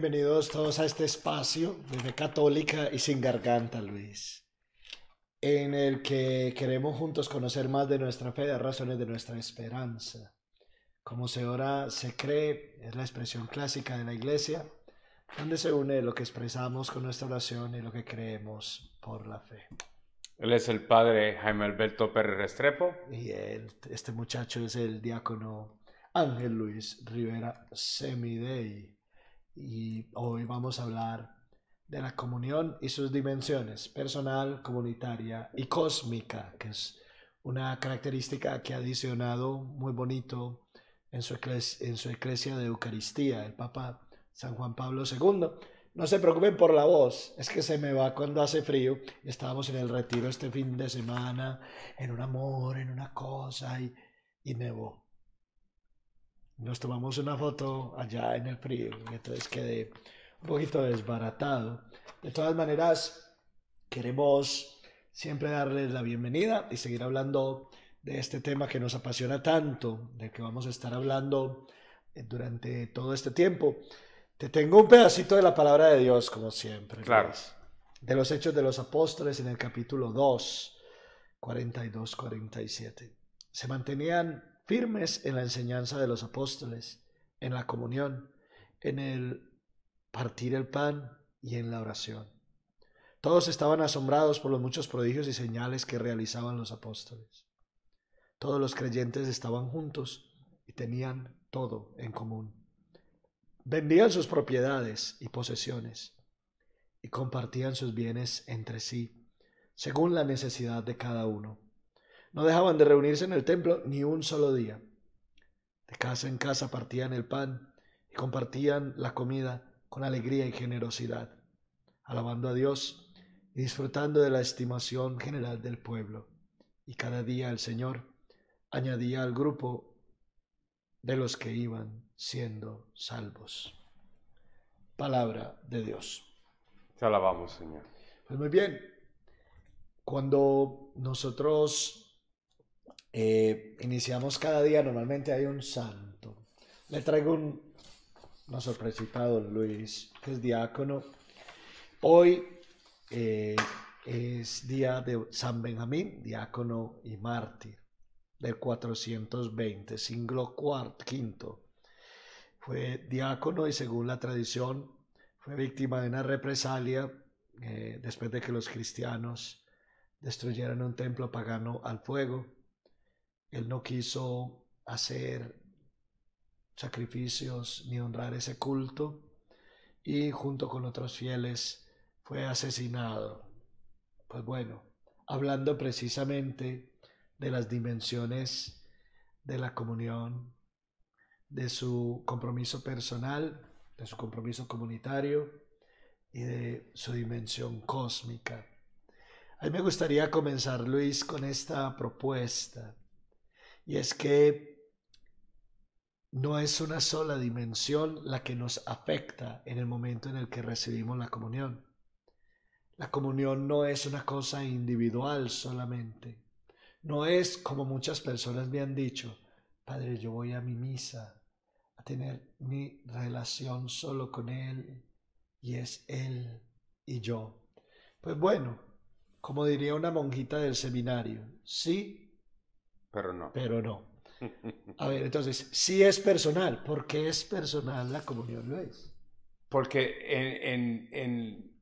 Bienvenidos todos a este espacio de fe católica y sin garganta, Luis, en el que queremos juntos conocer más de nuestra fe, de razones de nuestra esperanza. Como se ora, se cree, es la expresión clásica de la iglesia, donde se une lo que expresamos con nuestra oración y lo que creemos por la fe. Él es el padre Jaime Alberto Pérez Restrepo. Y él, este muchacho es el diácono Ángel Luis Rivera Semidey. Y hoy vamos a hablar de la comunión y sus dimensiones, personal, comunitaria y cósmica, que es una característica que ha adicionado muy bonito en su, en su iglesia de Eucaristía, el Papa San Juan Pablo II. No se preocupen por la voz, es que se me va cuando hace frío. Estábamos en el retiro este fin de semana, en un amor, en una cosa, y, y nevó. Nos tomamos una foto allá en el frío, y entonces quedé un poquito desbaratado. De todas maneras, queremos siempre darles la bienvenida y seguir hablando de este tema que nos apasiona tanto, de que vamos a estar hablando eh, durante todo este tiempo. Te tengo un pedacito de la palabra de Dios, como siempre. Claro. De los Hechos de los Apóstoles en el capítulo 2, 42-47. Se mantenían firmes en la enseñanza de los apóstoles, en la comunión, en el partir el pan y en la oración. Todos estaban asombrados por los muchos prodigios y señales que realizaban los apóstoles. Todos los creyentes estaban juntos y tenían todo en común. Vendían sus propiedades y posesiones y compartían sus bienes entre sí, según la necesidad de cada uno. No dejaban de reunirse en el templo ni un solo día. De casa en casa partían el pan y compartían la comida con alegría y generosidad, alabando a Dios y disfrutando de la estimación general del pueblo. Y cada día el Señor añadía al grupo de los que iban siendo salvos. Palabra de Dios. Te alabamos, Señor. Pues muy bien, cuando nosotros eh, iniciamos cada día, normalmente hay un santo. Le traigo un, una sorpresita a don Luis, que es diácono. Hoy eh, es día de San Benjamín, diácono y mártir del 420, siglo quinto. Fue diácono y según la tradición fue víctima de una represalia eh, después de que los cristianos destruyeran un templo pagano al fuego. Él no quiso hacer sacrificios ni honrar ese culto y junto con otros fieles fue asesinado. Pues bueno, hablando precisamente de las dimensiones de la comunión, de su compromiso personal, de su compromiso comunitario y de su dimensión cósmica. A mí me gustaría comenzar, Luis, con esta propuesta, y es que no es una sola dimensión la que nos afecta en el momento en el que recibimos la comunión. La comunión no es una cosa individual solamente. No es como muchas personas me han dicho, Padre, yo voy a mi misa a tener mi relación solo con Él y es Él y yo. Pues bueno, como diría una monjita del seminario, sí, pero no. Pero no. A ver, entonces, sí es personal. ¿Por qué es personal la comunión lo es? Porque en, en, en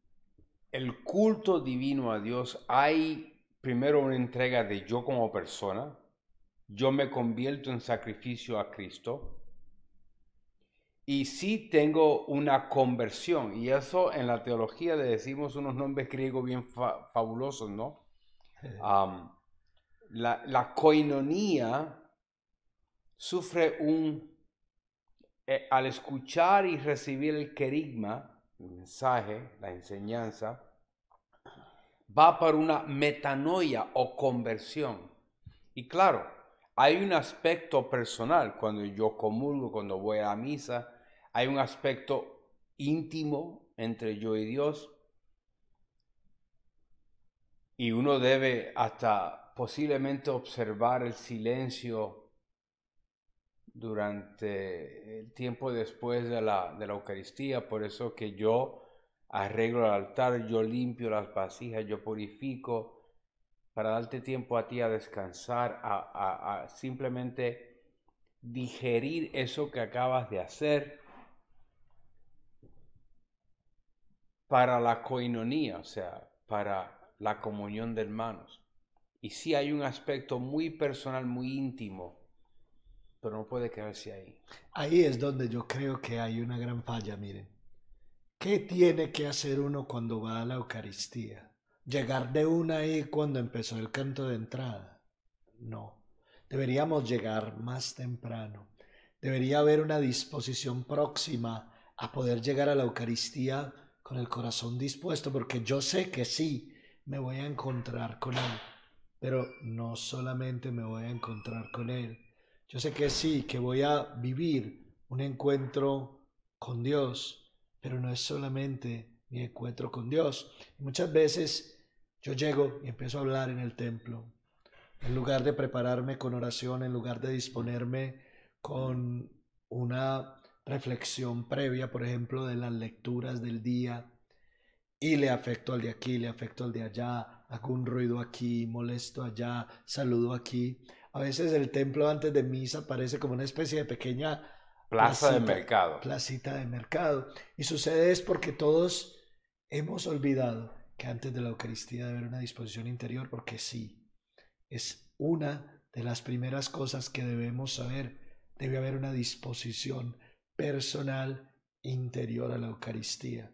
el culto divino a Dios hay primero una entrega de yo como persona, yo me convierto en sacrificio a Cristo, y sí tengo una conversión, y eso en la teología le decimos unos nombres griegos bien fabulosos, ¿no? La, la coinonía sufre un, eh, al escuchar y recibir el querigma, el mensaje, la enseñanza, va por una metanoia o conversión. Y claro, hay un aspecto personal cuando yo comulgo, cuando voy a misa, hay un aspecto íntimo entre yo y Dios. Y uno debe hasta posiblemente observar el silencio durante el tiempo después de la, de la Eucaristía, por eso que yo arreglo el altar, yo limpio las vasijas, yo purifico, para darte tiempo a ti a descansar, a, a simplemente digerir eso que acabas de hacer para la coinonía, o sea, para la comunión de hermanos. Y sí hay un aspecto muy personal, muy íntimo, pero no puede quedarse ahí. Ahí es donde yo creo que hay una gran falla, miren. ¿Qué tiene que hacer uno cuando va a la Eucaristía? ¿Llegar de una ahí cuando empezó el canto de entrada? No. Deberíamos llegar más temprano. Debería haber una disposición próxima a poder llegar a la Eucaristía con el corazón dispuesto, porque yo sé que sí, me voy a encontrar con Él, pero no solamente me voy a encontrar con Él, yo sé que sí, que voy a vivir un encuentro con Dios, pero no es solamente mi encuentro con Dios. Muchas veces yo llego y empiezo a hablar en el templo, en lugar de prepararme con oración, en lugar de disponerme con una reflexión previa, por ejemplo, de las lecturas del día, y le afecto al de aquí, le afecto al de allá, hago un ruido aquí, molesto allá, saludo aquí. A veces el templo antes de misa parece como una especie de pequeña plaza de mercado. Placita de mercado. Y sucede es porque todos hemos olvidado que antes de la Eucaristía debe haber una disposición interior, porque sí, es una de las primeras cosas que debemos saber. Debe haber una disposición personal interior a la Eucaristía,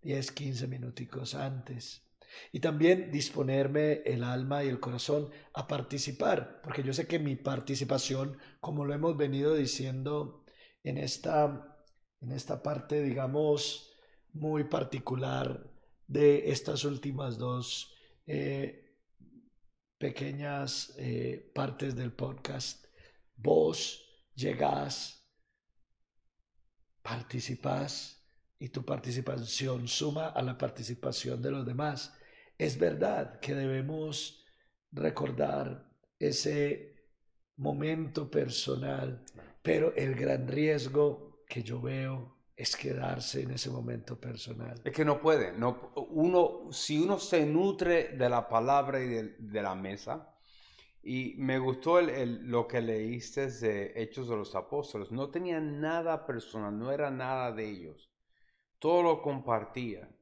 10, 15 minuticos antes. Y también disponerme el alma y el corazón a participar, porque yo sé que mi participación, como lo hemos venido diciendo en esta, en esta parte, digamos, muy particular de estas últimas dos eh, pequeñas eh, partes del podcast, vos llegás participas y tu participación suma a la participación de los demás. Es verdad que debemos recordar ese momento personal, pero el gran riesgo que yo veo es quedarse en ese momento personal. Es que no puede, no, uno, si uno se nutre de la palabra y de, la mesa, y me gustó lo que leíste de Hechos de los Apóstoles. No tenía nada personal, no era nada de ellos. Todo lo compartían.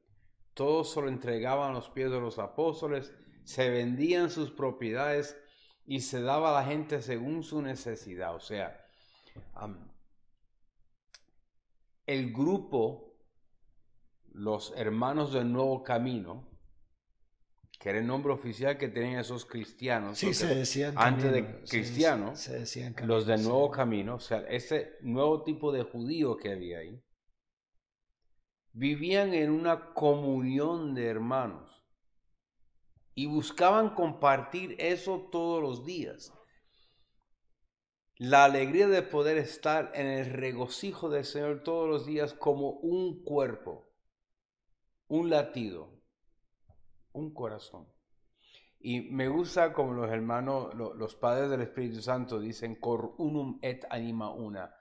Todo se lo entregaban a los pies de los apóstoles. Se vendían sus propiedades y se daba a la gente según su necesidad. O sea, el grupo, los hermanos del nuevo camino, que era el nombre oficial que tenían esos cristianos. Sí, se decían Antes de cristianos, se, decían los del nuevo camino, o sea, ese nuevo tipo de judío que había ahí, vivían en una comunión de hermanos y buscaban compartir eso todos los días. La alegría de poder estar en el regocijo del Señor todos los días como un cuerpo, un latido, un corazón. Y me gusta como los hermanos, los padres del Espíritu Santo dicen, cor unum et anima una,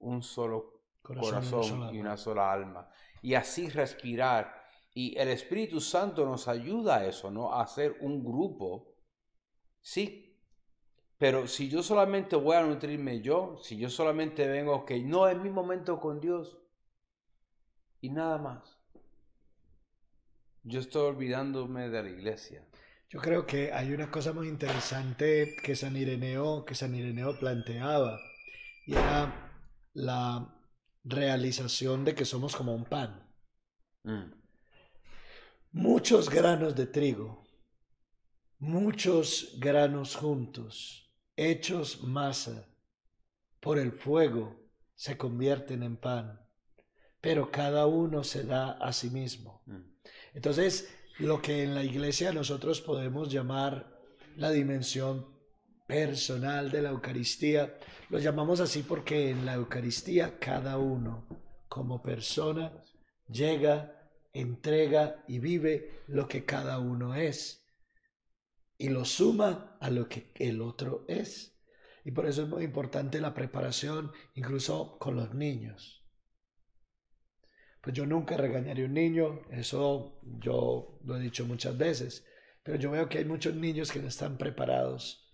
un solo corazón, y, una sola alma. Y así respirar. Y el Espíritu Santo nos ayuda a eso, ¿no? A hacer un grupo. Sí. Pero si yo solamente voy a nutrirme yo, si yo solamente vengo, que no es mi momento con Dios. Y nada más yo estoy olvidándome de la iglesia. Yo creo que hay una cosa muy interesante que San Ireneo, que San Ireneo planteaba, y era la realización de que somos como un pan. Mm. Muchos granos de trigo, muchos granos juntos, hechos masa, por el fuego se convierten en pan, pero cada uno se da a sí mismo. Mm. Entonces, lo que en la iglesia nosotros podemos llamar la dimensión personal de la Eucaristía, lo llamamos así porque en la Eucaristía cada uno como persona llega, entrega y vive lo que cada uno es y lo suma a lo que el otro es. Y por eso es muy importante la preparación, incluso con los niños. Pues yo nunca regañaré a un niño, eso yo lo he dicho muchas veces, pero yo veo que hay muchos niños que no están preparados.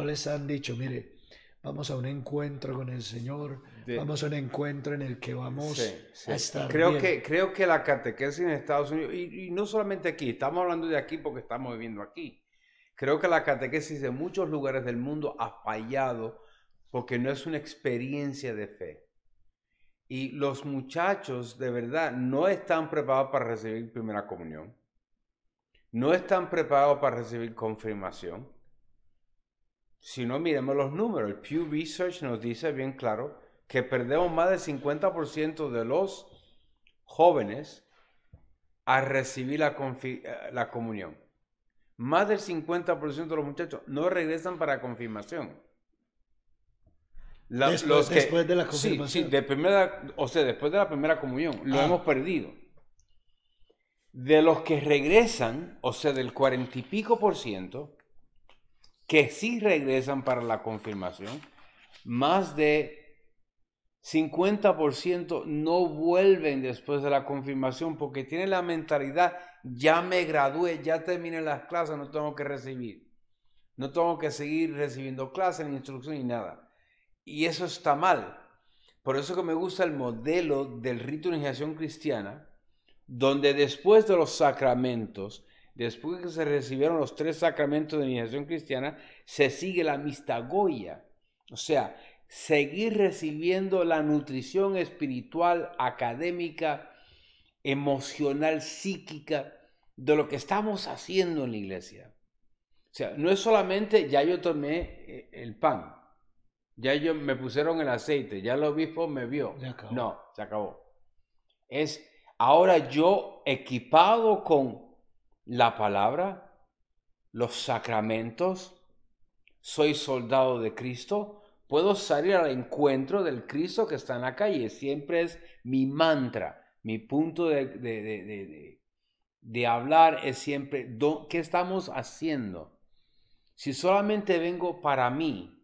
Les han dicho, mire, vamos a un encuentro con el Señor, vamos a un encuentro en el que vamos a estar creo bien. Que, creo que la catequesis en Estados Unidos, y, y, no solamente aquí, estamos hablando de aquí porque estamos viviendo aquí, creo que la catequesis de muchos lugares del mundo ha fallado porque no es una experiencia de fe. Y los muchachos de verdad no están preparados para recibir primera comunión, no están preparados para recibir confirmación si no, miremos los números. El Pew Research nos dice bien claro que perdemos más del 50% de los jóvenes a recibir la, eh, la comunión. Más del 50% de los muchachos no regresan para confirmación. después, después, de la confirmación. Sí, sí, de primera, o sea, después de la primera comunión, lo ah. hemos perdido. De los que regresan, o sea, del cuarenta y pico por ciento, que sí regresan para la confirmación, más de 50% no vuelven después de la confirmación porque tienen la mentalidad, ya me gradué, ya terminé las clases, no tengo que recibir. No tengo que seguir recibiendo clases, ni instrucción, ni nada. Y eso está mal. Por eso que me gusta el modelo del rito de iniciación cristiana, donde después de los sacramentos después que se recibieron los tres sacramentos de iniciación cristiana, se sigue la mistagoya. O sea, seguir recibiendo la nutrición espiritual, académica, emocional, psíquica de lo que estamos haciendo en la iglesia. O sea, no es solamente ya yo tomé eh, el pan, ya yo me pusieron el aceite, ya el obispo me vio. No, se acabó. Es ahora yo equipado con la palabra, los sacramentos, soy soldado de Cristo, puedo salir al encuentro del Cristo que está en la calle. Siempre es mi mantra, mi punto de, de, de, hablar es siempre, ¿qué estamos haciendo? Si solamente vengo para mí,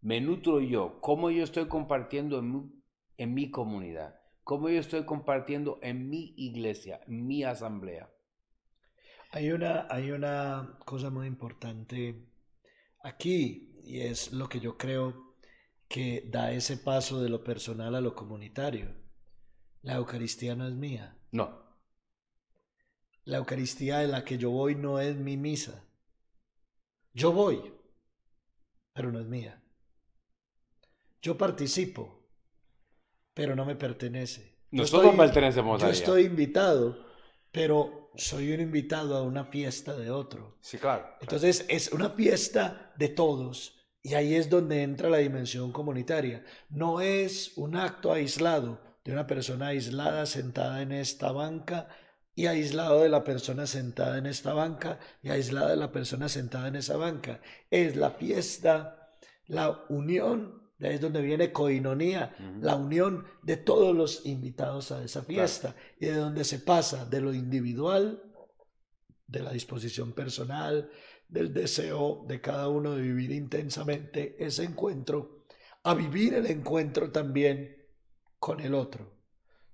me nutro yo, cómo yo estoy compartiendo en mi, en mi comunidad, cómo yo estoy compartiendo en mi iglesia, en mi asamblea. Hay una, hay una cosa muy importante aquí y es lo que yo creo que da ese paso de lo personal a lo comunitario. La Eucaristía no es mía. No. La Eucaristía en la que yo voy no es mi misa. Yo voy, pero no es mía. Yo participo, pero no me pertenece. Nosotros pertenecemos a Yo estoy invitado, pero soy un invitado a una fiesta de otro. Sí, claro. Entonces es una fiesta de todos y ahí es donde entra la dimensión comunitaria. No es un acto aislado de una persona aislada sentada en esta banca y aislado de la persona sentada en esta banca y aislada de la persona sentada en esa banca. Es la fiesta, la unión de ahí es donde viene coinonía, la unión de todos los invitados a esa fiesta y de donde se pasa de lo individual, de la disposición personal, del deseo de cada uno de vivir intensamente ese encuentro, a vivir el encuentro también con el otro.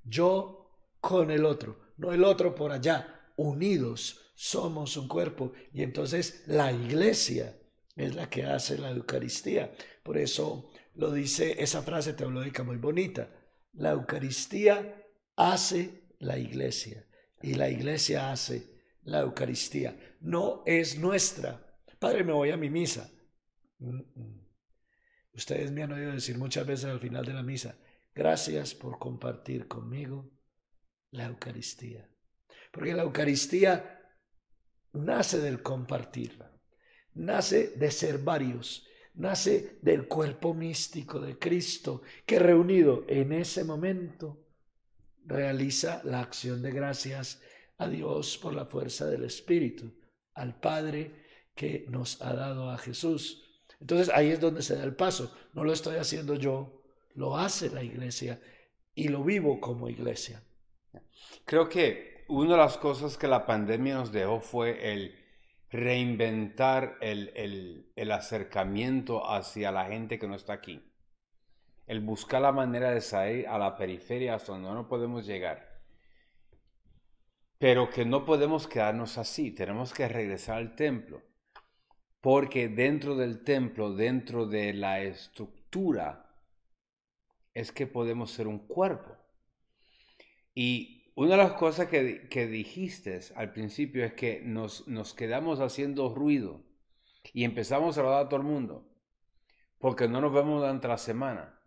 Yo con el otro, no el otro por allá, unidos somos un cuerpo y entonces la iglesia es la que hace la Eucaristía. Por eso lo dice esa frase teológica muy bonita. La Eucaristía hace la iglesia y la iglesia hace la Eucaristía. No es nuestra. Padre, me voy a mi misa. Ustedes me han oído decir muchas veces al final de la misa, gracias por compartir conmigo la Eucaristía. Porque la Eucaristía nace del compartir, nace de ser varios, nace del cuerpo místico de Cristo, que reunido en ese momento realiza la acción de gracias a Dios por la fuerza del Espíritu, al Padre que nos ha dado a Jesús. Entonces ahí es donde se da el paso. No lo estoy haciendo yo, lo hace la iglesia y lo vivo como iglesia. Creo que una de las cosas que la pandemia nos dejó fue el reinventar el, el, acercamiento hacia la gente que no está aquí. El buscar la manera de salir a la periferia hasta donde no podemos llegar. Pero que no podemos quedarnos así, tenemos que regresar al templo. Porque dentro del templo, dentro de la estructura, es que podemos ser un cuerpo. Y una de las cosas que, que dijiste al principio es que nos, nos quedamos haciendo ruido y empezamos a hablar a todo el mundo porque no nos vemos durante la semana.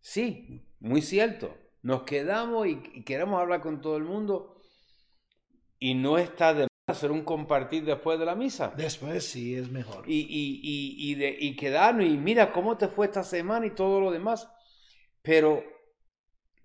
Sí, muy cierto. Nos quedamos y, queremos hablar con todo el mundo y no está de hacer un compartir después de la misa. Después sí es mejor. Y, y, y, y, de, y quedarnos y mira cómo te fue esta semana y todo lo demás. Pero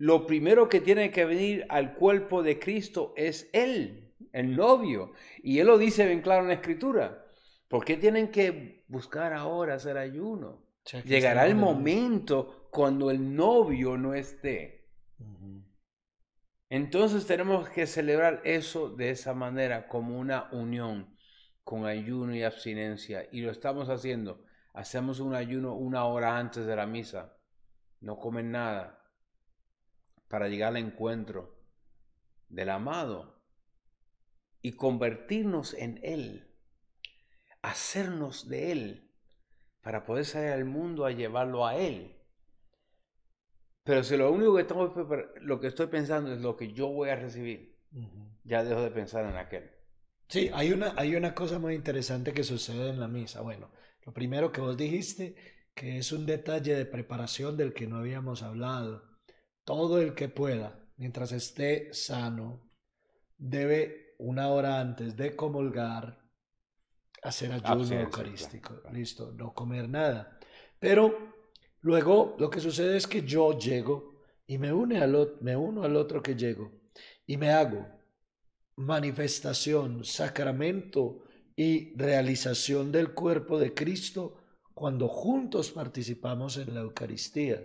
lo primero que tiene que venir al cuerpo de Cristo es Él, el novio. Y Él lo dice bien claro en la Escritura. ¿Por qué tienen que buscar ahora hacer ayuno? Llegará el momento cuando el novio no esté. Entonces tenemos que celebrar eso de esa manera, como una unión con ayuno y abstinencia. Y lo estamos haciendo. Hacemos un ayuno una hora antes de la misa. No comen nada para llegar al encuentro del amado y convertirnos en Él. Hacernos de Él para poder salir al mundo a llevarlo a Él. Pero si lo único que, tengo, lo que estoy pensando es lo que yo voy a recibir, ya dejo de pensar en aquel. Sí, hay una, hay una cosa muy interesante que sucede en la misa. Bueno, lo primero que vos dijiste, que es un detalle de preparación del que no habíamos hablado. Todo el que pueda, mientras esté sano, debe una hora antes de comulgar hacer ayuno eucarístico. Listo, no comer nada. Pero Luego lo que sucede es que yo llego y me, une al, me uno al otro que llego y me hago manifestación, sacramento y realización del cuerpo de Cristo cuando juntos participamos en la Eucaristía.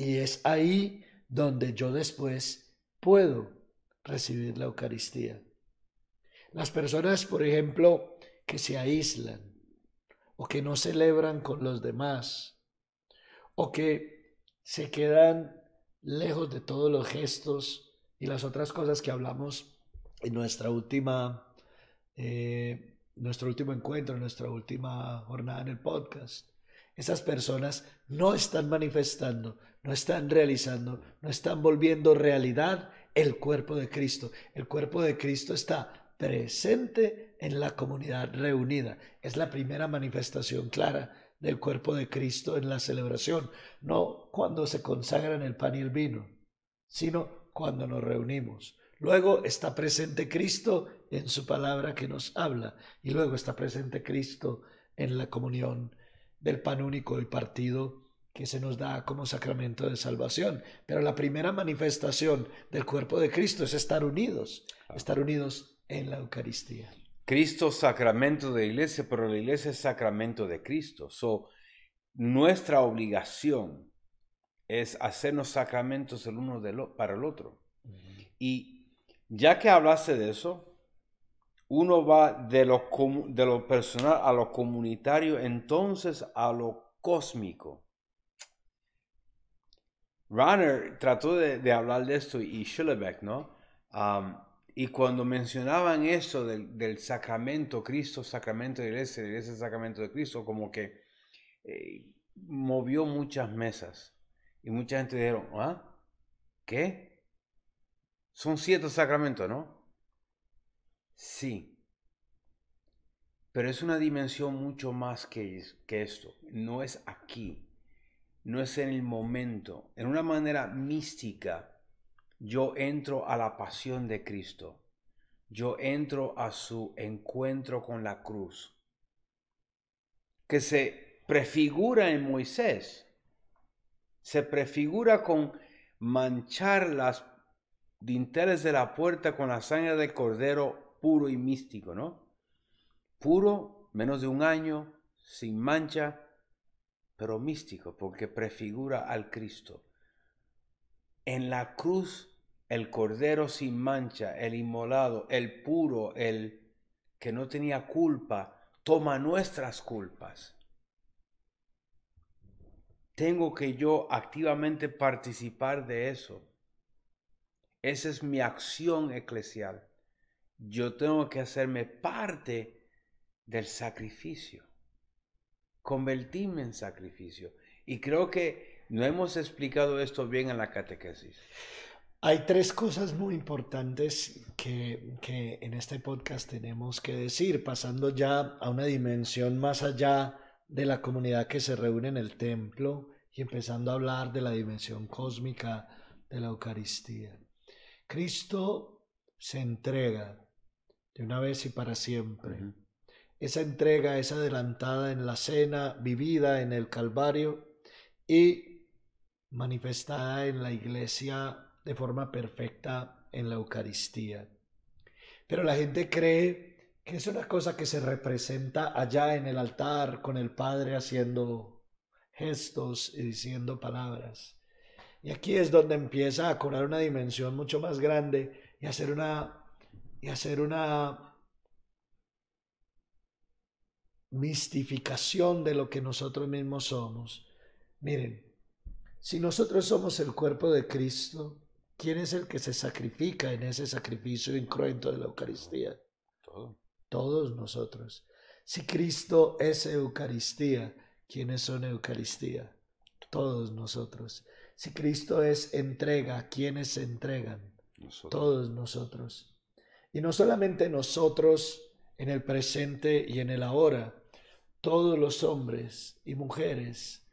Y es ahí donde yo después puedo recibir la Eucaristía. Las personas, por ejemplo, que se aíslan o que no celebran con los demás, o que se quedan lejos de todos los gestos y las otras cosas que hablamos en nuestra última, eh, nuestro último encuentro, en nuestra última jornada en el podcast. Esas personas no están manifestando, no están realizando, no están volviendo realidad el cuerpo de Cristo. El cuerpo de Cristo está presente en la comunidad reunida. Es la primera manifestación clara del cuerpo de Cristo en la celebración, no cuando se consagran el pan y el vino, sino cuando nos reunimos. Luego está presente Cristo en su palabra que nos habla y luego está presente Cristo en la comunión del pan único y partido que se nos da como sacramento de salvación. Pero la primera manifestación del cuerpo de Cristo es estar unidos, estar unidos en la Eucaristía. Cristo sacramento de la iglesia, pero la iglesia es sacramento de Cristo. So, nuestra obligación es hacernos sacramentos el uno para el otro. Y ya que hablaste de eso, uno va de lo, de lo personal a lo comunitario, entonces a lo cósmico. Runner trató de, hablar de esto y Schillebeck, ¿no? Y cuando mencionaban eso del, sacramento, Cristo, sacramento de iglesia, iglesia, sacramento de Cristo, como que eh, movió muchas mesas. Y mucha gente dijeron, ¿ah? ¿Qué? Son siete sacramentos, ¿no? Sí. Pero es una dimensión mucho más que, que esto. No es aquí. No es en el momento. En una manera mística yo entro a la pasión de Cristo. Yo entro a su encuentro con la cruz, que se prefigura en Moisés. Se prefigura con manchar las dinteles de la puerta con la sangre del cordero puro y místico, ¿no? Puro, menos de un año, sin mancha, pero místico, porque prefigura al Cristo. En la cruz el cordero sin mancha, el inmolado, el puro, el, que no tenía culpa, toma nuestras culpas. Tengo que yo activamente participar de eso. Esa es mi acción eclesial. Yo tengo que hacerme parte del sacrificio, convertirme en sacrificio. Y creo que no hemos explicado esto bien en la catequesis. Hay tres cosas muy importantes que, en este podcast tenemos que decir, pasando ya a una dimensión más allá de la comunidad que se reúne en el templo y empezando a hablar de la dimensión cósmica de la Eucaristía. Cristo se entrega de una vez y para siempre. Esa entrega es adelantada en la cena, vivida en el Calvario y manifestada en la iglesia de forma perfecta en la Eucaristía. Pero la gente cree que es una cosa que se representa allá en el altar con el Padre haciendo gestos y diciendo palabras. Y aquí es donde empieza a cobrar una dimensión mucho más grande y hacer una y hacer una mistificación de lo que nosotros mismos somos. Miren, si nosotros somos el cuerpo de Cristo, ¿Quién es el que se sacrifica en ese sacrificio incruento de la Eucaristía? Todos nosotros. Si Cristo es Eucaristía, ¿quiénes son Eucaristía? Todos nosotros. Si Cristo es entrega, ¿quiénes se entregan? Todos nosotros. Y no solamente nosotros en el presente y en el ahora, todos los hombres y mujeres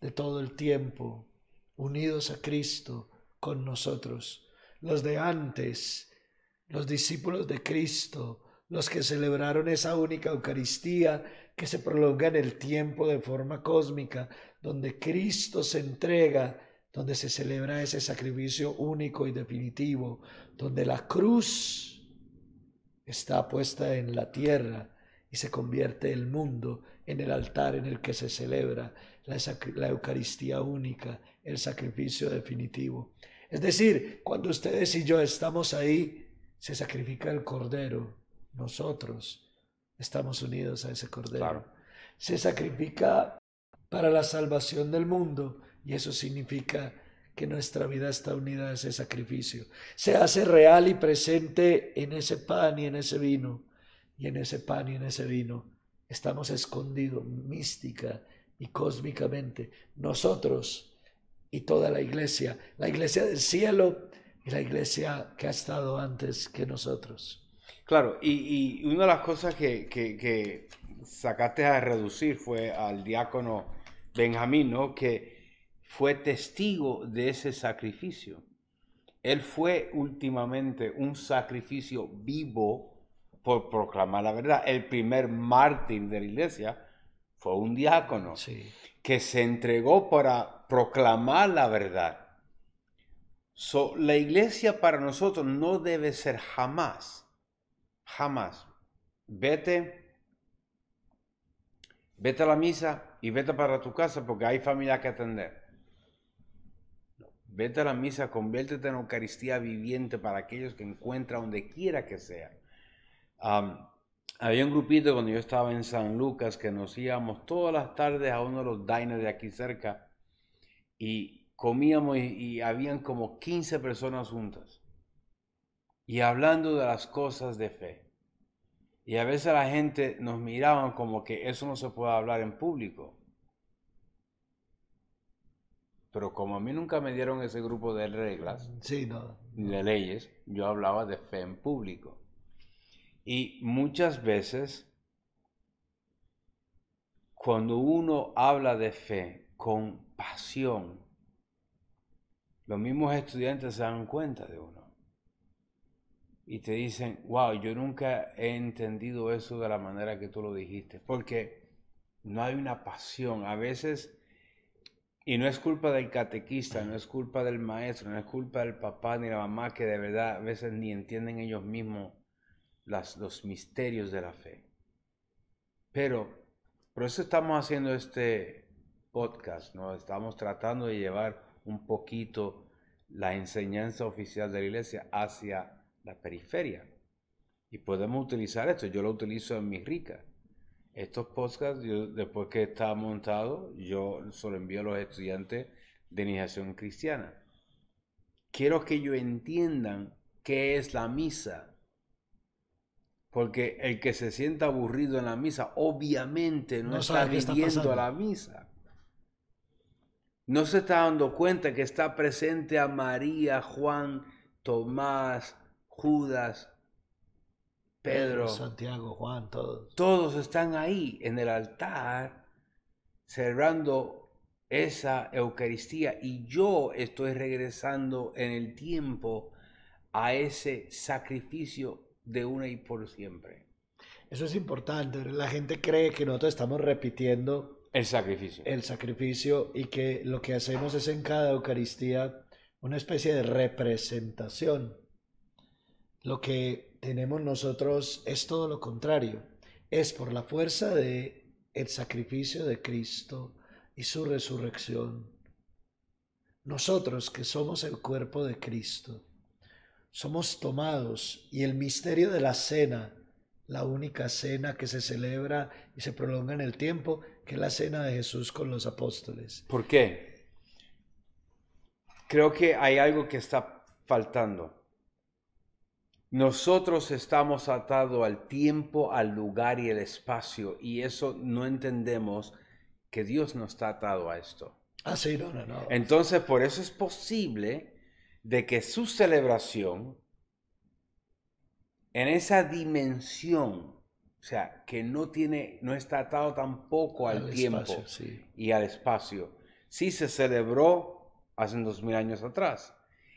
de todo el tiempo, unidos a Cristo, con nosotros, los de antes, los discípulos de Cristo, los que celebraron esa única Eucaristía que se prolonga en el tiempo de forma cósmica, donde Cristo se entrega, donde se celebra ese sacrificio único y definitivo, donde la cruz está puesta en la tierra y se convierte el mundo en el altar en el que se celebra la, la Eucaristía única, el sacrificio definitivo. Es decir, cuando ustedes y yo estamos ahí, se sacrifica el cordero. Nosotros estamos unidos a ese cordero. Se sacrifica para la salvación del mundo y eso significa que nuestra vida está unida a ese sacrificio. Se hace real y presente en ese pan y en ese vino. Y en ese pan y en ese vino estamos escondidos mística y cósmicamente. Nosotros y toda la iglesia, la iglesia del cielo y la iglesia que ha estado antes que nosotros. Claro, y, una de las cosas que, que, sacaste a reducir fue al diácono Benjamín, ¿no? que fue testigo de ese sacrificio. Él fue últimamente un sacrificio vivo por proclamar la verdad. El primer mártir de la iglesia fue un diácono que se entregó para proclamar la verdad. So, la iglesia para nosotros no debe ser jamás, jamás. Vete, vete a la misa y vete para tu casa porque hay familia que atender. Vete a la misa, conviértete en Eucaristía viviente para aquellos que encuentran donde quiera que sea. había un grupito cuando yo estaba en San Lucas que nos íbamos todas las tardes a uno de los diners de aquí cerca y comíamos y, habían como 15 personas juntas y hablando de las cosas de fe. Y a veces la gente nos miraba como que eso no se puede hablar en público. Pero como a mí nunca me dieron ese grupo de reglas, sí, no. ni de leyes, yo hablaba de fe en público. Y muchas veces, cuando uno habla de fe con pasión, los mismos estudiantes se dan cuenta de uno. Y te dicen, wow, yo nunca he entendido eso de la manera que tú lo dijiste. Porque no hay una pasión. A veces, y no es culpa del catequista, no es culpa del maestro, no es culpa del papá ni la mamá, que de verdad a veces ni entienden ellos mismos los misterios de la fe. Pero por eso estamos haciendo este, podcast, ¿no? Estamos tratando de llevar un poquito la enseñanza oficial de la iglesia hacia la periferia. Y podemos utilizar esto. Yo lo utilizo en mi rica. Estos podcasts, yo, después que está montado, yo se lo envío a los estudiantes de iniciación cristiana. Quiero que ellos entiendan qué es la misa. Porque el que se sienta aburrido en la misa, obviamente no, está viviendo la misa. No se está dando cuenta que está presente a María, Juan, Tomás, Judas, Pedro, Santiago, Juan, todos. Todos están ahí en el altar celebrando esa Eucaristía y yo estoy regresando en el tiempo a ese sacrificio de una y por siempre. Eso es importante. La gente cree que nosotros estamos repitiendo el sacrificio. El sacrificio y que lo que hacemos es en cada Eucaristía una especie de representación. Lo que tenemos nosotros es todo lo contrario. Es por la fuerza de el sacrificio de Cristo y su resurrección. Nosotros que somos el cuerpo de Cristo, somos tomados y el misterio de la cena, la única cena que se celebra y se prolonga en el tiempo, que es la cena de Jesús con los apóstoles. ¿Por qué? Creo que hay algo que está faltando. Nosotros estamos atados al tiempo, al lugar y el espacio, y eso no entendemos que Dios no está atado a esto. Ah, sí, no, no, no. Entonces, por eso es posible de que su celebración, en esa dimensión, o sea, que no tiene, no está atado tampoco al, tiempo y al espacio, sí se celebró hace dos mil años atrás.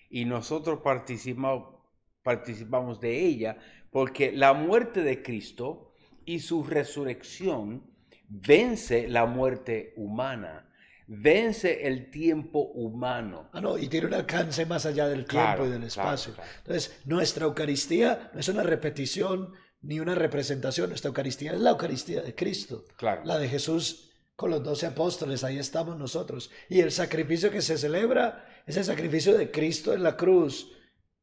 Y nosotros participamos, participamos de ella porque la muerte de Cristo y su resurrección vence la muerte humana, vence el tiempo humano. Ah, no, y tiene un alcance más allá del tiempo y del espacio. Entonces, nuestra Eucaristía no es una repetición ni una representación, nuestra Eucaristía es la Eucaristía de Cristo, la de Jesús con los doce apóstoles, ahí estamos nosotros. Y el sacrificio que se celebra es el sacrificio de Cristo en la cruz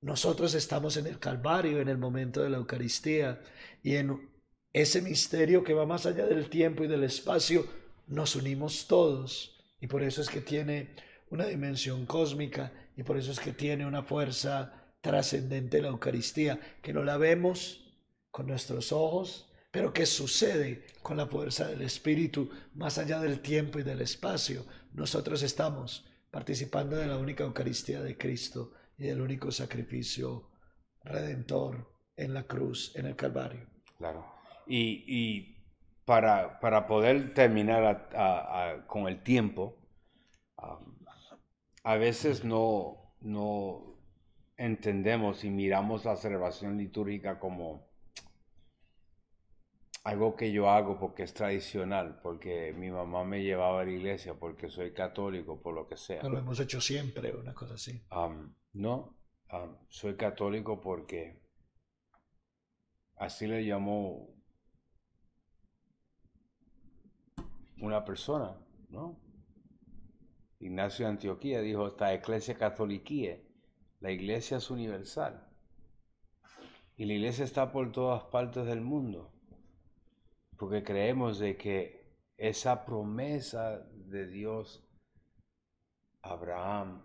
nosotros estamos en el Calvario, en el momento de la Eucaristía, y en ese misterio que va más allá del tiempo y del espacio, nos unimos todos. Y por eso es que tiene una dimensión cósmica y por eso es que tiene una fuerza trascendente la Eucaristía, que no la vemos con nuestros ojos, pero que sucede con la fuerza del Espíritu más allá del tiempo y del espacio. Nosotros estamos participando de la única Eucaristía de Cristo y el único sacrificio redentor en la cruz, en el Calvario. Claro. Y, para, para, poder terminar con el tiempo, a veces no, no entendemos y miramos la celebración litúrgica como algo que yo hago porque es tradicional, porque mi mamá me llevaba a la iglesia, porque soy católico, por lo que sea. lo hemos hecho siempre, una cosa así. No, soy católico porque así le llamó una persona, ¿no? Ignacio de Antioquía dijo, esta iglesia católica, la iglesia es universal. Y la iglesia está por todas partes del mundo porque creemos de que esa promesa de Dios Abraham,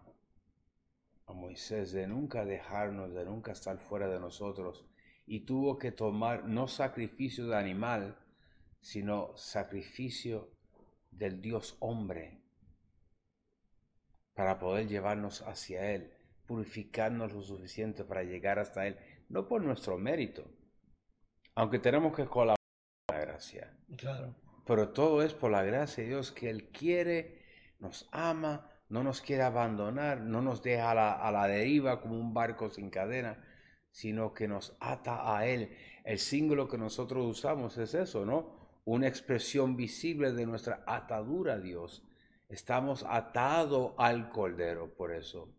a Moisés, de nunca dejarnos, de nunca estar fuera de nosotros, y tuvo que tomar no sacrificio de animal, sino sacrificio del Dios hombre, para poder llevarnos hacia Él, purificarnos lo suficiente para llegar hasta Él, no por nuestro mérito, aunque tenemos que colaborar Claro. Pero todo es por la gracia de Dios que Él quiere, nos ama, no nos quiere abandonar, no nos deja a la, deriva como un barco sin cadena, sino que nos ata a Él. El símbolo que nosotros usamos es eso, ¿no? Una expresión visible de nuestra atadura a Dios. Estamos atados al Cordero, por eso.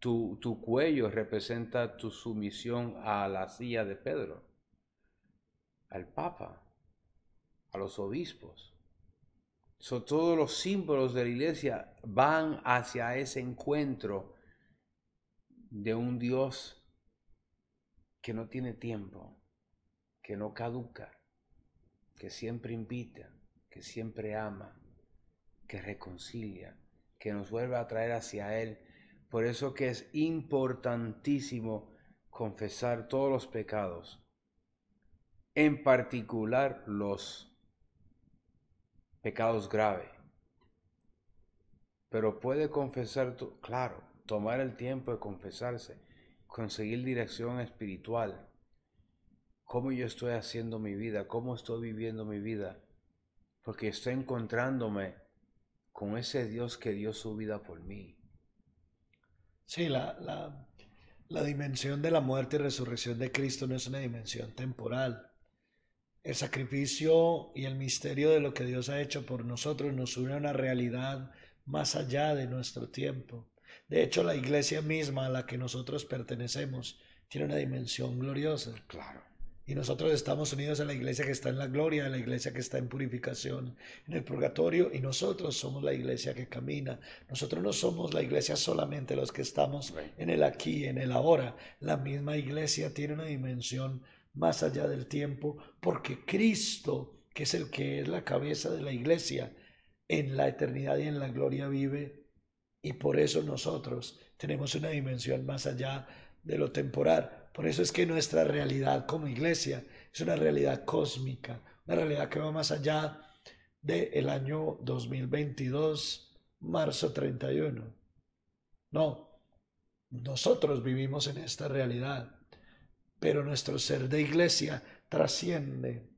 tu cuello representa tu sumisión a la silla de Pedro al Papa, a los obispos. Todos los símbolos de la iglesia van hacia ese encuentro de un Dios que no tiene tiempo, que no caduca, que siempre invita, que siempre ama, que reconcilia, que nos vuelve a traer hacia Él. Por eso que es importantísimo confesar todos los pecados, en particular los pecados graves. Pero puede confesar, claro, tomar el tiempo de confesarse, conseguir dirección espiritual, cómo yo estoy haciendo mi vida, cómo estoy viviendo mi vida, porque estoy encontrándome con ese Dios que dio su vida por mí. Sí, la, la, la dimensión de la muerte y resurrección de Cristo no es una dimensión temporal. El sacrificio y el misterio de lo que Dios ha hecho por nosotros nos une a una realidad más allá de nuestro tiempo. De hecho, la iglesia misma a la que nosotros pertenecemos tiene una dimensión gloriosa. Claro. Y nosotros estamos unidos a la iglesia que está en la gloria, a la iglesia que está en purificación, en el purgatorio, y nosotros somos la iglesia que camina. Nosotros no somos la iglesia solamente los que estamos en el aquí, en el ahora. La misma iglesia tiene una dimensión más allá del tiempo, porque Cristo, que es el que es la cabeza de la iglesia, en la eternidad y en la gloria vive, y por eso nosotros tenemos una dimensión más allá de lo temporal por eso es que nuestra realidad como iglesia es una realidad cósmica, una realidad que va más allá del año 2022, marzo 31. No, nosotros vivimos en esta realidad, pero nuestro ser de iglesia trasciende.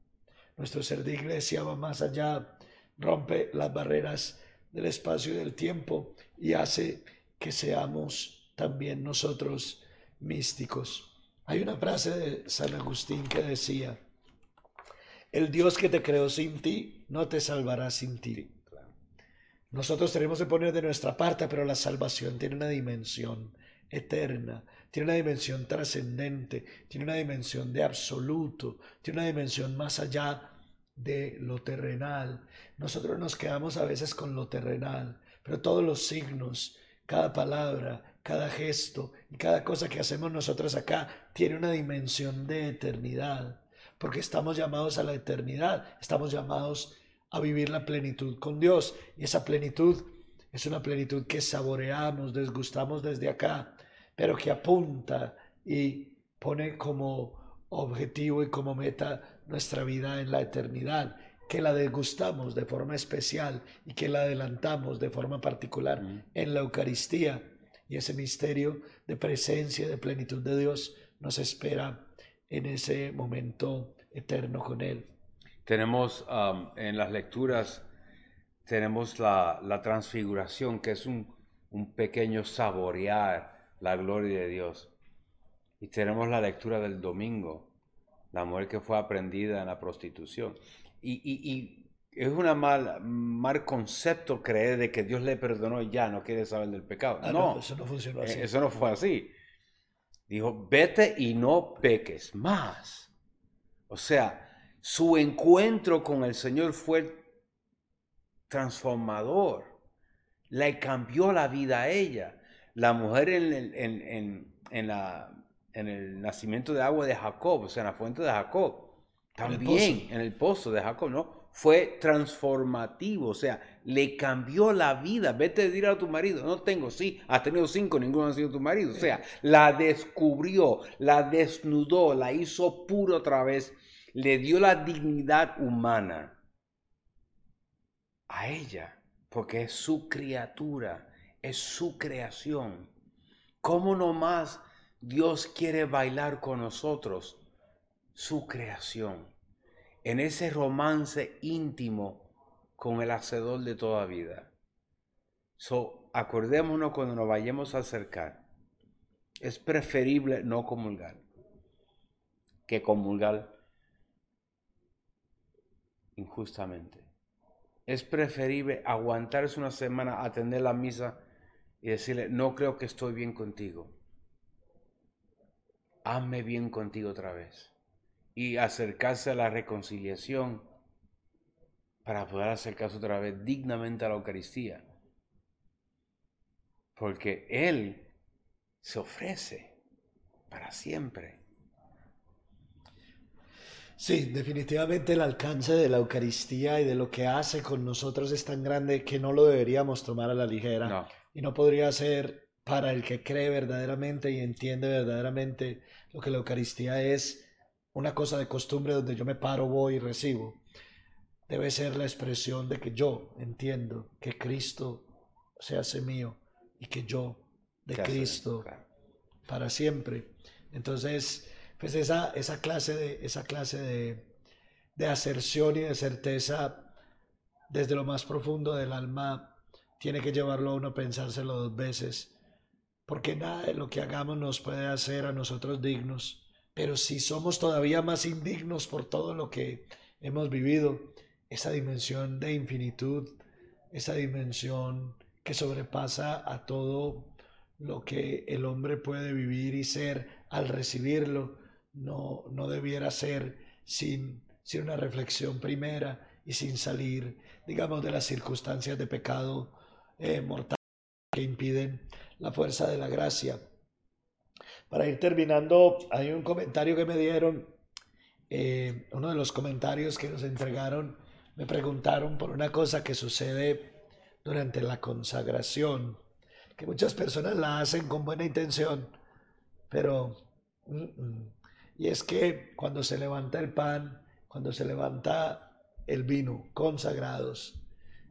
Nuestro ser de iglesia va más allá, rompe las barreras del espacio y del tiempo y hace que seamos también nosotros místicos. Hay una frase de San Agustín que decía, el Dios que te creó sin ti no te salvará sin ti. Nosotros tenemos que poner de nuestra parte, pero la salvación tiene una dimensión eterna, tiene una dimensión trascendente, tiene una dimensión de absoluto, tiene una dimensión más allá de lo terrenal. Nosotros nos quedamos a veces con lo terrenal, pero todos los signos, cada palabra, cada gesto y cada cosa que hacemos nosotros acá tiene una dimensión de eternidad, porque estamos llamados a la eternidad, estamos llamados a vivir la plenitud con Dios y esa plenitud es una plenitud que saboreamos, desgustamos desde acá, pero que apunta y pone como objetivo y como meta nuestra vida en la eternidad, que la degustamos de forma especial y que la adelantamos de forma particular en la Eucaristía y ese misterio de presencia, de plenitud de Dios nos espera en ese momento eterno con Él. Tenemos um, en las lecturas, tenemos la, transfiguración, que es un, un, pequeño saborear la gloria de Dios. Y tenemos la lectura del domingo, la mujer que fue aprendida en la prostitución. Y, y es un mal, mal concepto creer de que Dios le perdonó y ya no quiere saber del pecado. Ah, no, eso no funcionó así. Eh, eso no fue así. Dijo, vete y no peques más. O sea, su encuentro con el Señor fue transformador. Le cambió la vida a ella. La mujer en el, en, en, la, en el nacimiento de agua de Jacob, o sea, en la fuente de Jacob. También en el pozo de Jacob, ¿no? fue transformativo, o sea, le cambió la vida. Vete a decir a tu marido, no tengo, sí, has tenido cinco, ninguno ha sido tu marido. O sea, la descubrió, la desnudó, la hizo puro otra vez, le dio la dignidad humana a ella, porque es su criatura, es su creación. ¿Cómo nomás Dios quiere bailar con nosotros? Su creación en ese romance íntimo con el hacedor de toda vida. So, acordémonos cuando nos vayamos a acercar. Es preferible no comulgar que comulgar injustamente. Es preferible aguantarse una semana, atender la misa y decirle, no creo que estoy bien contigo. Hazme bien contigo otra vez y acercarse a la reconciliación para poder acercarse otra vez dignamente a la Eucaristía. Porque Él se ofrece para siempre. Sí, definitivamente el alcance de la Eucaristía y de lo que hace con nosotros es tan grande que no lo deberíamos tomar a la ligera. No. Y no podría ser para el que cree verdaderamente y entiende verdaderamente lo que la Eucaristía es una cosa de costumbre donde yo me paro, voy y recibo. Debe ser la expresión de que yo entiendo que Cristo se hace mío y que yo de Cristo claro. para siempre. Entonces, pues esa, esa clase, de, esa clase de, de aserción y de certeza desde lo más profundo del alma tiene que llevarlo a uno a pensárselo dos veces, porque nada de lo que hagamos nos puede hacer a nosotros dignos, pero si somos todavía más indignos por todo lo que hemos vivido, esa dimensión de infinitud, esa dimensión que sobrepasa a todo lo que el hombre puede vivir y ser al recibirlo, no, no debiera ser sin, sin una reflexión primera y sin salir, digamos, de las circunstancias de pecado eh, mortal que impiden la fuerza de la gracia. Para ir terminando, hay un comentario que me dieron, eh, uno de los comentarios que nos entregaron, me preguntaron por una cosa que sucede durante la consagración, que muchas personas la hacen con buena intención, pero... Y es que cuando se levanta el pan, cuando se levanta el vino, consagrados,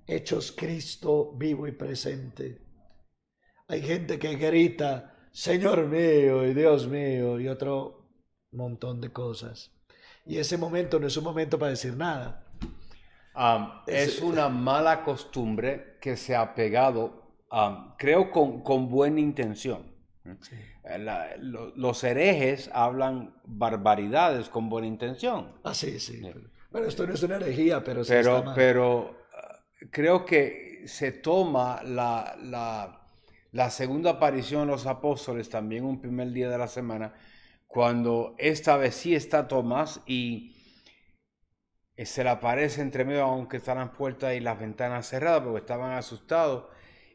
hechos Cristo vivo y presente, hay gente que grita, Señor mío y Dios mío, y otro montón de cosas. Y ese momento no es un momento para decir nada. Am, Es- una mala costumbre que se ha pegado, am, creo, con, con buena intención. Eh, la- lo- los herejes hablan barbaridades con buena intención. Ah, sí, sí. Sí. Bueno, esto no es una herejía, pero sí está Pero, mal. pero creo que se toma la, la, segunda aparición de los apóstoles también un primer día de la semana, cuando esta vez sí está Tomás y se le aparece entre medio, aunque están las puertas y las ventanas cerradas, porque estaban asustados.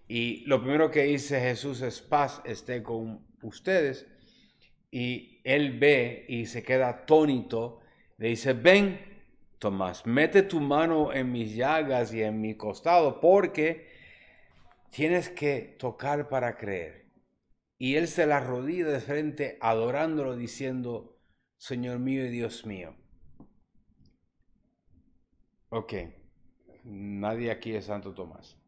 Y lo primero que dice Jesús es paz esté con ustedes. Y él ve y se queda atónito. Le dice, ven, Tomás, mete tu mano en mis llagas y en mi costado, porque tienes que tocar para creer. Y él se la rodilla de frente, adorándolo, diciendo, Señor mío y Dios mío. Ok, nadie aquí es Santo Tomás.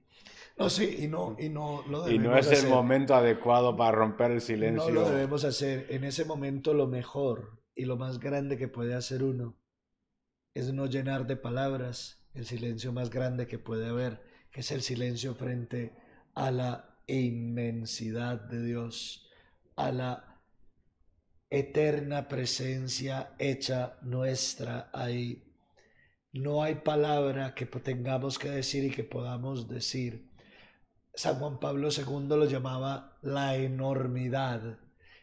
No, sí, y no, y no lo Y no es el momento adecuado para romper el No silencio. lo debemos hacer. En ese momento lo mejor y lo más grande que puede hacer uno es no llenar de palabras el silencio más grande que puede haber, que es el silencio frente a la inmensidad de Dios, a la eterna presencia hecha nuestra ahí. No hay palabra que tengamos que decir y que podamos decir. San Juan Pablo II lo llamaba la enormidad.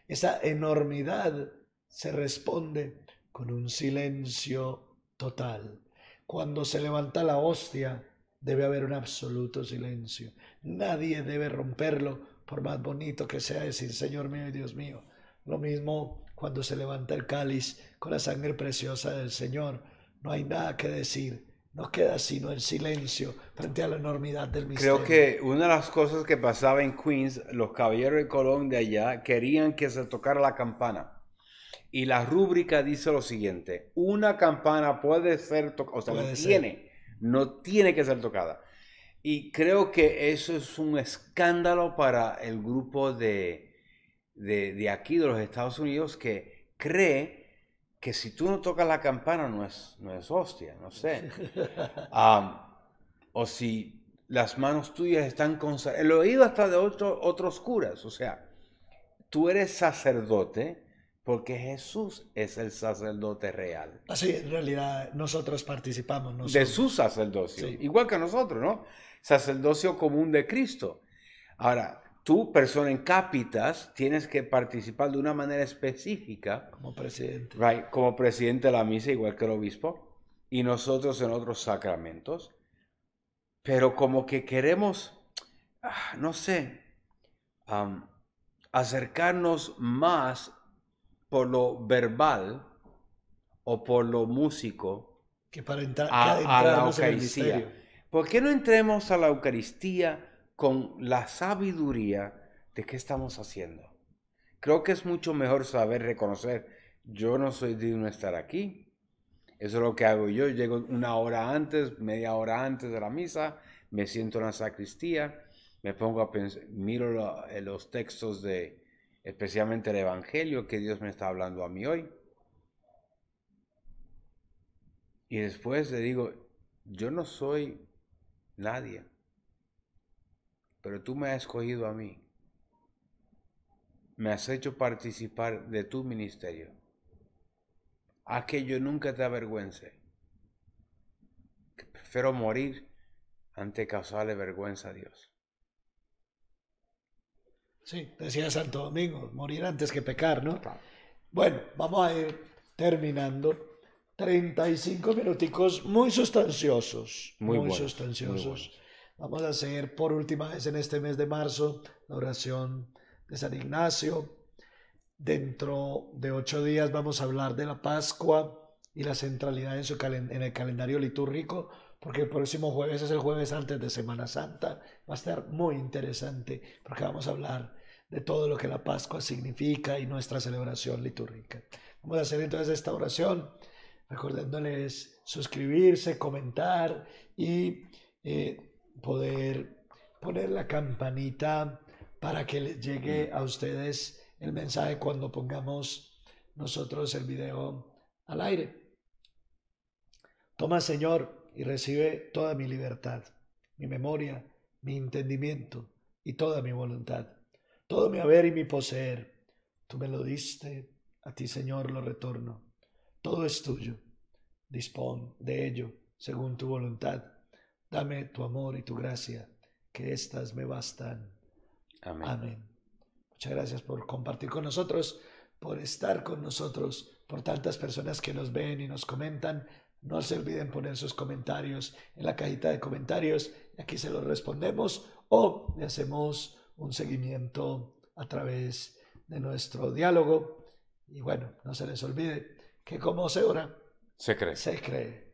Esa enormidad se responde con un silencio total. Cuando se levanta la hostia, debe haber un absoluto silencio. Nadie debe romperlo, por más bonito que sea decir Señor mío y Dios mío. Lo mismo cuando se levanta el cáliz con la sangre preciosa del Señor. No hay nada que decir. No queda sino el silencio frente a la enormidad del misterio. Creo que una de las cosas que pasaba en Queens, los caballeros de Colón de allá querían que se tocara la campana. Y la rúbrica dice lo siguiente, una campana puede ser tocada, o sea, Puede no ser. tiene, no tiene que ser tocada. Y creo que eso es un escándalo para el grupo de, de, de aquí, de los Estados Unidos, que cree que si tú no tocas la campana no es, no es hostia, no sé. O si las manos tuyas están consagradas. El oído hasta de otro, otros curas. O sea, tú eres sacerdote porque Jesús es el sacerdote real. Así, en realidad, nosotros participamos. De nosotros. su sacerdocio. Sí. Igual que nosotros, ¿no? Sacerdocio común de Cristo. Ahora, tú, persona en cápitas, tienes que participar de una manera específica como presidente. Right, como presidente de la misa, igual que el obispo, y nosotros en otros sacramentos, pero como que queremos, ah, no sé, am, acercarnos más por lo verbal o por lo músico Que para entrar a, a la en Eucaristía. ¿Por qué no entremos a la Eucaristía con la sabiduría de qué estamos haciendo? Creo que es mucho mejor saber reconocer, yo no soy digno de estar aquí. Eso es lo que hago yo. Llego una hora antes, media hora antes de la misa, me siento en la sacristía, me pongo a pensar, miro eh, los textos de, especialmente el Evangelio que Dios me está hablando a mí hoy. Y después le digo, yo no soy nadie, pero tú me has escogido a mí. Me has hecho participar de tu ministerio. A que yo nunca te avergüence. Que prefiero morir ante causarle vergüenza a Dios. Sí, decía Santo Domingo, morir antes que pecar, ¿no? Bueno, vamos a ir terminando. 35 minuticos muy sustanciosos. Muy Muy, buenos, sustanciosos. muy buenos. Vamos a hacer por última vez en este mes de marzo la oración de San Ignacio. Dentro de ocho días vamos a hablar de la Pascua y la centralidad en, su en el calendario litúrgico, porque el próximo jueves es el jueves antes de Semana Santa. Va a estar muy interesante porque vamos a hablar de todo lo que la Pascua significa y nuestra celebración litúrgica. Vamos a hacer entonces esta oración, recordándoles suscribirse, comentar y eh, poder poner la campanita para que les llegue a ustedes el mensaje cuando pongamos nosotros el video al aire. Toma, Señor, y recibe toda mi libertad, mi memoria, mi entendimiento y toda mi voluntad, todo mi haber y mi poseer. Tú me lo diste, a ti, Señor, lo retorno. Todo es tuyo. Dispón de ello según tu voluntad. Dame tu amor y tu gracia, que éstas me bastan. Amén. Amén. Muchas gracias por compartir con nosotros, por estar con nosotros, por tantas personas que nos ven y nos comentan. No se olviden poner sus comentarios en la cajita de comentarios y aquí se los respondemos o le hacemos un seguimiento a través de nuestro diálogo. Y bueno, no se les olvide que como se ora, Se cree. se cree.